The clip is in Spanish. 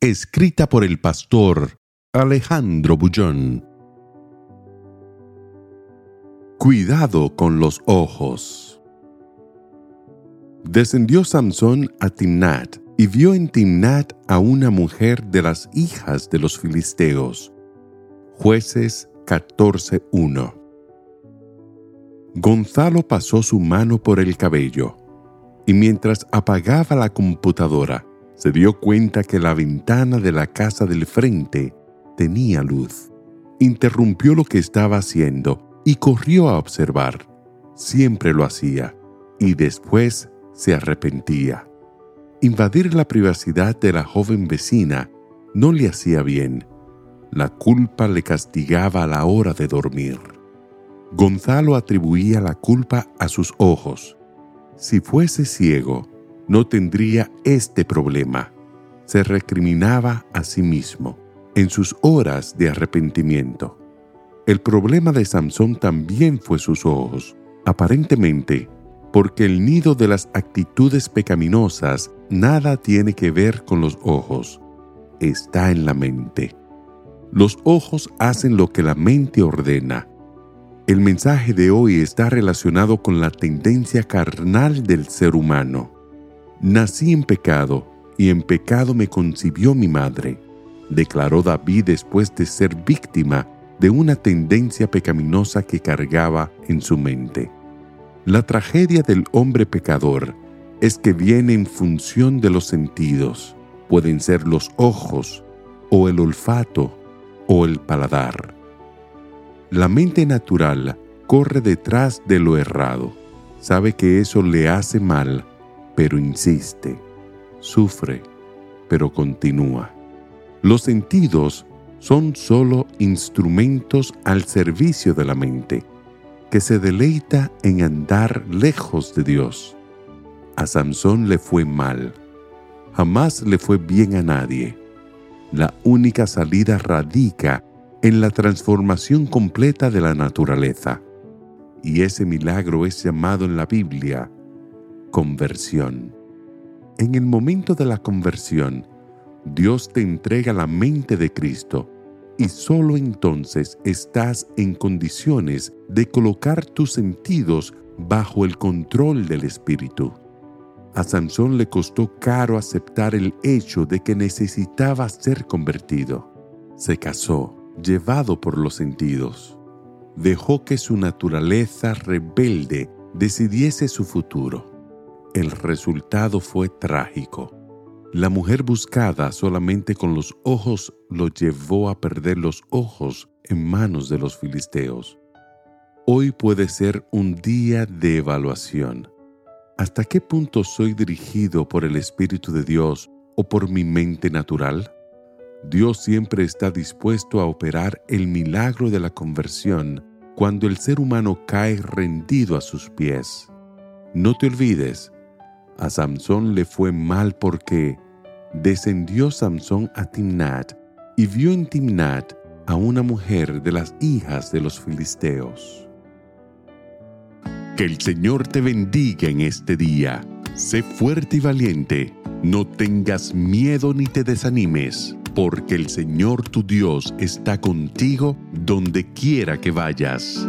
Escrita por el pastor Alejandro Bullón. Cuidado con los ojos. Descendió Samson a Timnat y vio en Timnat a una mujer de las hijas de los filisteos. Jueces 14.1 Gonzalo pasó su mano por el cabello y mientras apagaba la computadora, se dio cuenta que la ventana de la casa del frente tenía luz. Interrumpió lo que estaba haciendo y corrió a observar. Siempre lo hacía y después se arrepentía. Invadir la privacidad de la joven vecina no le hacía bien. La culpa le castigaba a la hora de dormir. Gonzalo atribuía la culpa a sus ojos. Si fuese ciego, no tendría este problema. Se recriminaba a sí mismo en sus horas de arrepentimiento. El problema de Samson también fue sus ojos, aparentemente, porque el nido de las actitudes pecaminosas nada tiene que ver con los ojos, está en la mente. Los ojos hacen lo que la mente ordena. El mensaje de hoy está relacionado con la tendencia carnal del ser humano. Nací en pecado, y en pecado me concibió mi madre, declaró David después de ser víctima de una tendencia pecaminosa que cargaba en su mente. La tragedia del hombre pecador es que viene en función de los sentidos. Pueden ser los ojos, o el olfato, o el paladar. La mente natural corre detrás de lo errado. Sabe que eso le hace mal pero insiste, sufre, pero continúa. Los sentidos son solo instrumentos al servicio de la mente, que se deleita en andar lejos de Dios. A Samson le fue mal, jamás le fue bien a nadie. La única salida radica en la transformación completa de la naturaleza. Y ese milagro es llamado en la Biblia conversión. En el momento de la conversión, Dios te entrega la mente de Cristo y solo entonces estás en condiciones de colocar tus sentidos bajo el control del Espíritu. A Sansón le costó caro aceptar el hecho de que necesitaba ser convertido. Se casó, llevado por los sentidos. Dejó que su naturaleza rebelde decidiese su futuro. El resultado fue trágico. La mujer buscada solamente con los ojos lo llevó a perder los ojos en manos de los filisteos. Hoy puede ser un día de evaluación. ¿Hasta qué punto soy dirigido por el Espíritu de Dios o por mi mente natural? Dios siempre está dispuesto a operar el milagro de la conversión cuando el ser humano cae rendido a sus pies. No te olvides a Samson le fue mal porque descendió Samson a Timnat y vio en Timnat a una mujer de las hijas de los filisteos. Que el Señor te bendiga en este día. Sé fuerte y valiente. No tengas miedo ni te desanimes, porque el Señor tu Dios está contigo donde quiera que vayas.